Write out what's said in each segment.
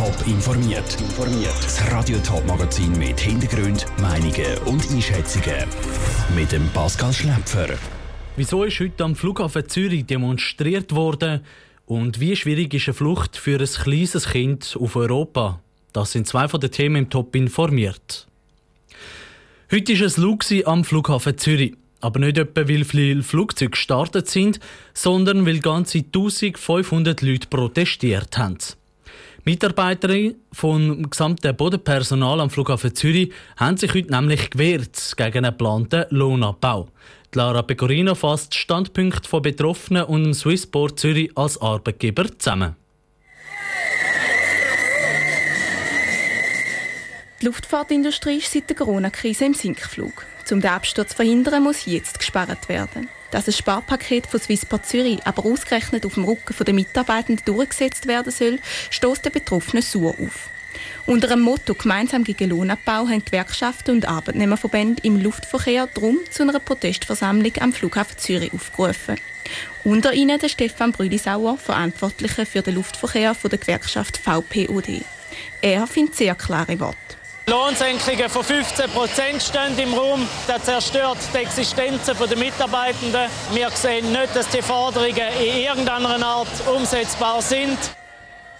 Top informiert. Das Radio Top Magazin mit Hintergrund, Meinungen und Einschätzungen mit dem Pascal Schläpfer. Wieso ist heute am Flughafen Zürich demonstriert worden und wie schwierig ist eine Flucht für ein kleines Kind auf Europa? Das sind zwei von den Themen im Top informiert. Heute ist es Lug am Flughafen Zürich. Aber nicht etwa, weil viele Flugzeuge gestartet sind, sondern weil ganze 1500 Leute protestiert haben. Mitarbeiter vom gesamten Bodenpersonal am Flughafen Zürich haben sich heute nämlich gewehrt gegen einen geplanten Lohnabbau. Die Lara Pecorino fasst Standpunkte von Betroffenen und dem Swissport Zürich als Arbeitgeber zusammen. Die Luftfahrtindustrie ist seit der Corona-Krise im Sinkflug. Um den Absturz zu verhindern, muss jetzt gespart werden. Dass ein Sparpaket von Swissport Zürich aber ausgerechnet auf dem Rücken der Mitarbeitenden durchgesetzt werden soll, stößt den Betroffenen sauer auf. Unter dem Motto «Gemeinsam gegen Lohnabbau» haben Gewerkschaften und Arbeitnehmerverbände im Luftverkehr drum zu einer Protestversammlung am Flughafen Zürich aufgerufen. Unter ihnen der Stefan Brüdisauer, Verantwortlicher für den Luftverkehr von der Gewerkschaft VPOD. Er findet sehr klare Worte. Lohnsenkungen von 15 Prozent stehen im Raum. Das zerstört die Existenzen der Mitarbeitenden. Wir sehen nicht, dass die Forderungen in irgendeiner Art umsetzbar sind.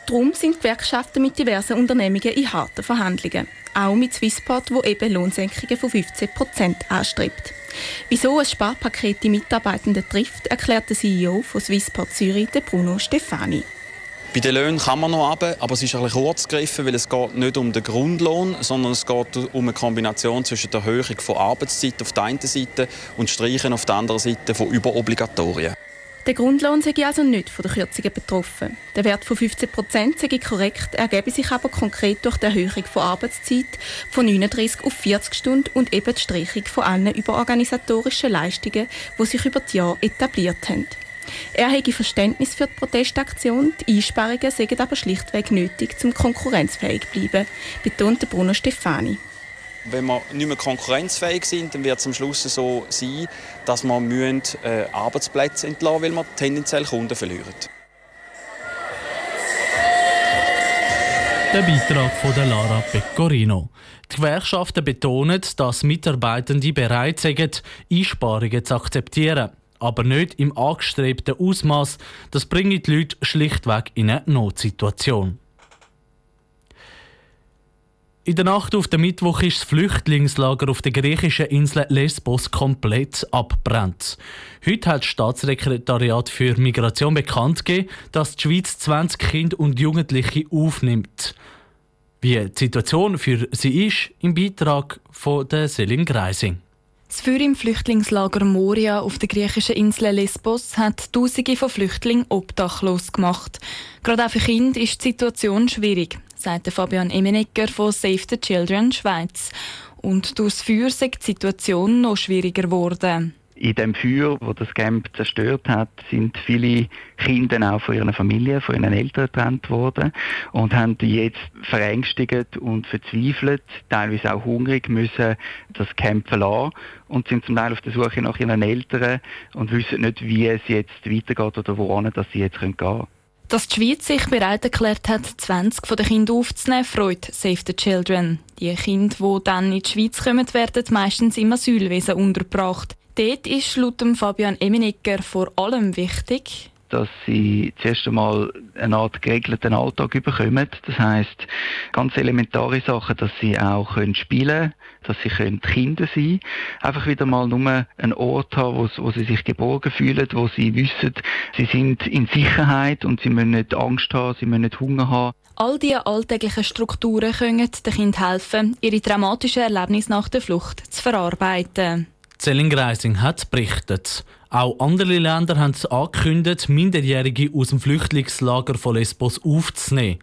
Darum sind Gewerkschaften mit diversen Unternehmungen in harten Verhandlungen. Auch mit Swissport, wo eben Lohnsenkungen von 15 Prozent anstrebt. Wieso ein Sparpaket die Mitarbeitenden trifft, erklärt der CEO von Swissport Zürich, Bruno Stefani. Bei den Löhnen kann man noch runter, aber es ist ein bisschen kurz gegriffen, weil es geht nicht um den Grundlohn, sondern es geht um eine Kombination zwischen der Erhöhung von Arbeitszeit auf der einen Seite und Streichen auf der anderen Seite von Überobligatorien. Der Grundlohn sei also nicht von den Kürzungen betroffen. Der Wert von 15 Prozent sei korrekt, ergebe sich aber konkret durch die Erhöhung von Arbeitszeit von 39 auf 40 Stunden und eben die Streichung von allen überorganisatorischen Leistungen, die sich über die Jahre etabliert haben. Er habe Verständnis für die Protestaktion, die Einsparungen seien aber schlichtweg nötig, um konkurrenzfähig zu bleiben, betonte Bruno Stefani. Wenn wir nicht mehr konkurrenzfähig sind, dann wird es am Schluss so sein, dass wir müssen, äh, Arbeitsplätze entlassen müssen, weil wir tendenziell Kunden verlieren. Der Beitrag von der Lara Pecorino. Die Gewerkschaften betonen, dass Mitarbeitende bereit sind, Einsparungen zu akzeptieren aber nicht im angestrebten Ausmaß. Das bringt die Leute schlichtweg in eine Notsituation. In der Nacht auf den Mittwoch ist das Flüchtlingslager auf der griechischen Insel Lesbos komplett abbrennt. Heute hat das Staatssekretariat für Migration bekannt gegeben, dass die Schweiz 20 Kinder und Jugendliche aufnimmt. Wie die Situation für sie ist, im Beitrag von der Selin Greising. Das Feuer im Flüchtlingslager Moria auf der griechischen Insel Lesbos hat Tausende von Flüchtlingen obdachlos gemacht. Gerade auch für Kinder ist die Situation schwierig, sagt Fabian Emenegger von Save the Children Schweiz. Und durch das Feuer ist die Situation noch schwieriger geworden. In dem Feuer, wo das Camp zerstört hat, sind viele Kinder auch von ihren Familien, von ihren Eltern getrennt worden und haben jetzt verängstigt und verzweifelt, teilweise auch hungrig, müssen das Camp verlassen und sind zum Teil auf der Suche nach ihren Eltern und wissen nicht, wie es jetzt weitergeht oder woran dass sie jetzt gehen können. Dass die Schweiz sich bereit erklärt hat, 20 von den Kindern aufzunehmen, freut Save the Children. Die Kinder, die dann in die Schweiz kommen, werden meistens im Asylwesen untergebracht. Dort ist laut Fabian Eminegger vor allem wichtig, dass sie zuerst einmal eine Art geregelten Alltag bekommen. Das heißt ganz elementare Sachen, dass sie auch können spielen dass sie können Kinder sein Einfach wieder mal nur einen Ort haben, wo, wo sie sich geborgen fühlen, wo sie wissen, sie sind in Sicherheit und sie müssen nicht Angst haben, sie müssen nicht Hunger haben. All diese alltäglichen Strukturen können den Kindern helfen, ihre dramatischen Erlebnisse nach der Flucht zu verarbeiten. Zellingreising hat berichtet. Auch andere Länder haben angekündigt, Minderjährige aus dem Flüchtlingslager von Lesbos aufzunehmen.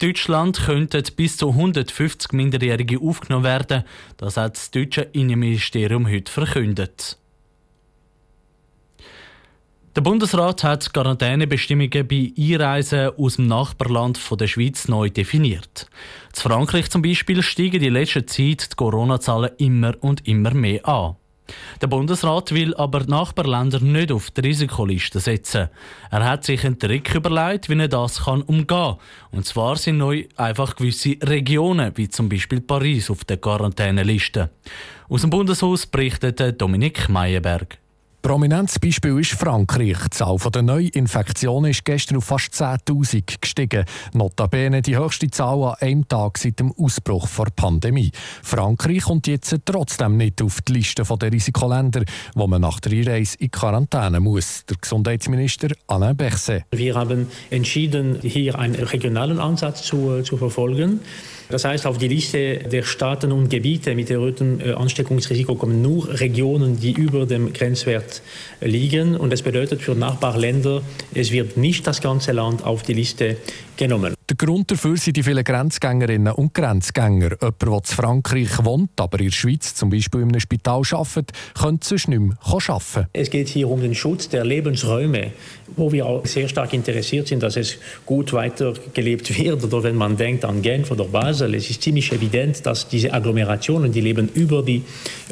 In Deutschland könnten bis zu 150 Minderjährige aufgenommen werden. Das hat das deutsche Innenministerium heute verkündet. Der Bundesrat hat Quarantänebestimmungen bei Einreisen aus dem Nachbarland der Schweiz neu definiert. In Frankreich zum Beispiel steigen in letzter Zeit die Corona-Zahlen immer und immer mehr an. Der Bundesrat will aber die Nachbarländer nicht auf die Risikoliste setzen. Er hat sich einen Trick überlegt, wie er das kann umgehen kann. Und zwar sind neu einfach gewisse Regionen, wie zum Beispiel Paris, auf der Quarantäneliste. Aus dem Bundeshaus berichtet Dominik Meyerberg. Prominentes Beispiel ist Frankreich. Die Zahl der Neuinfektionen ist gestern auf fast 10.000 gestiegen. Notabene die höchste Zahl an einem Tag seit dem Ausbruch der Pandemie. Frankreich kommt jetzt trotzdem nicht auf die Liste der Risikoländer, wo man nach der Einreise in Quarantäne muss. Der Gesundheitsminister Alain Berset. Wir haben entschieden, hier einen regionalen Ansatz zu, zu verfolgen. Das heißt, auf die Liste der Staaten und Gebiete mit erhöhtem äh, Ansteckungsrisiko kommen nur Regionen, die über dem Grenzwert liegen. Und das bedeutet für Nachbarländer, es wird nicht das ganze Land auf die Liste genommen. Der Grund dafür sind die vielen Grenzgängerinnen und Grenzgänger. Jemand, der in Frankreich wohnt, aber in der Schweiz zum Beispiel in einem Spital arbeitet, könnte sonst nicht mehr arbeiten. Es geht hier um den Schutz der Lebensräume, wo wir auch sehr stark interessiert sind, dass es gut weitergelebt wird. Oder wenn man denkt an Genf oder Basel, es ist ziemlich evident, dass diese Agglomerationen, die leben über die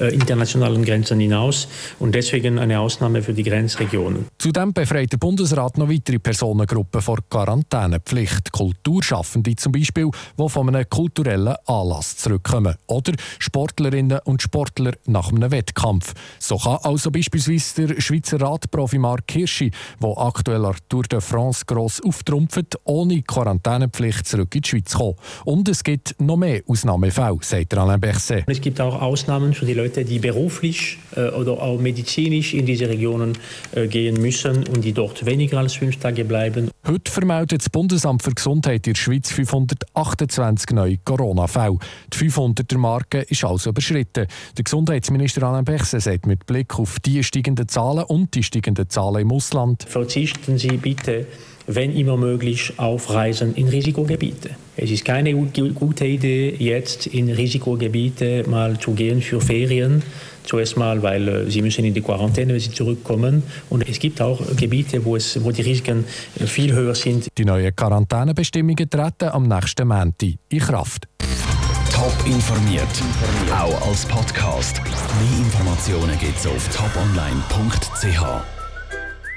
äh, internationalen Grenzen hinaus und deswegen eine Ausnahme für die Grenzregionen. Zudem befreit der Bundesrat noch weitere Personengruppen vor Quarantänepflicht. Kultur Kulturschaffende zum Beispiel, die von einem kulturellen Anlass zurückkommen. Oder Sportlerinnen und Sportler nach einem Wettkampf. So kann also beispielsweise der Schweizer Radprofi Mark Hirschi, der aktuell an Tour de France gross auftrumpft, ohne Quarantänepflicht zurück in die Schweiz kommen. Und es gibt noch mehr Ausnahmefälle, sagt Alain Berset. Es gibt auch Ausnahmen für die Leute, die beruflich äh, oder auch medizinisch in diese Regionen äh, gehen müssen und die dort weniger als fünf Tage bleiben. Heute vermeldet das Bundesamt für Gesundheit in der Schweiz 528 neue Corona-Fälle. Die 500er-Marke ist also überschritten. Der Gesundheitsminister Alain Berset sagt mit Blick auf die steigenden Zahlen und die steigenden Zahlen im Ausland. Verzichten Sie bitte wenn immer möglich, auf Reisen in Risikogebiete. Es ist keine gute Idee, jetzt in Risikogebiete mal zu gehen für Ferien. Zuerst mal, weil äh, sie müssen in die Quarantäne, wenn sie zurückkommen. Und es gibt auch Gebiete, wo, es, wo die Risiken äh, viel höher sind. Die neuen Quarantänebestimmungen treten am nächsten Montag in Kraft. Top informiert, auch als Podcast. Mehr Informationen gibt es auf toponline.ch.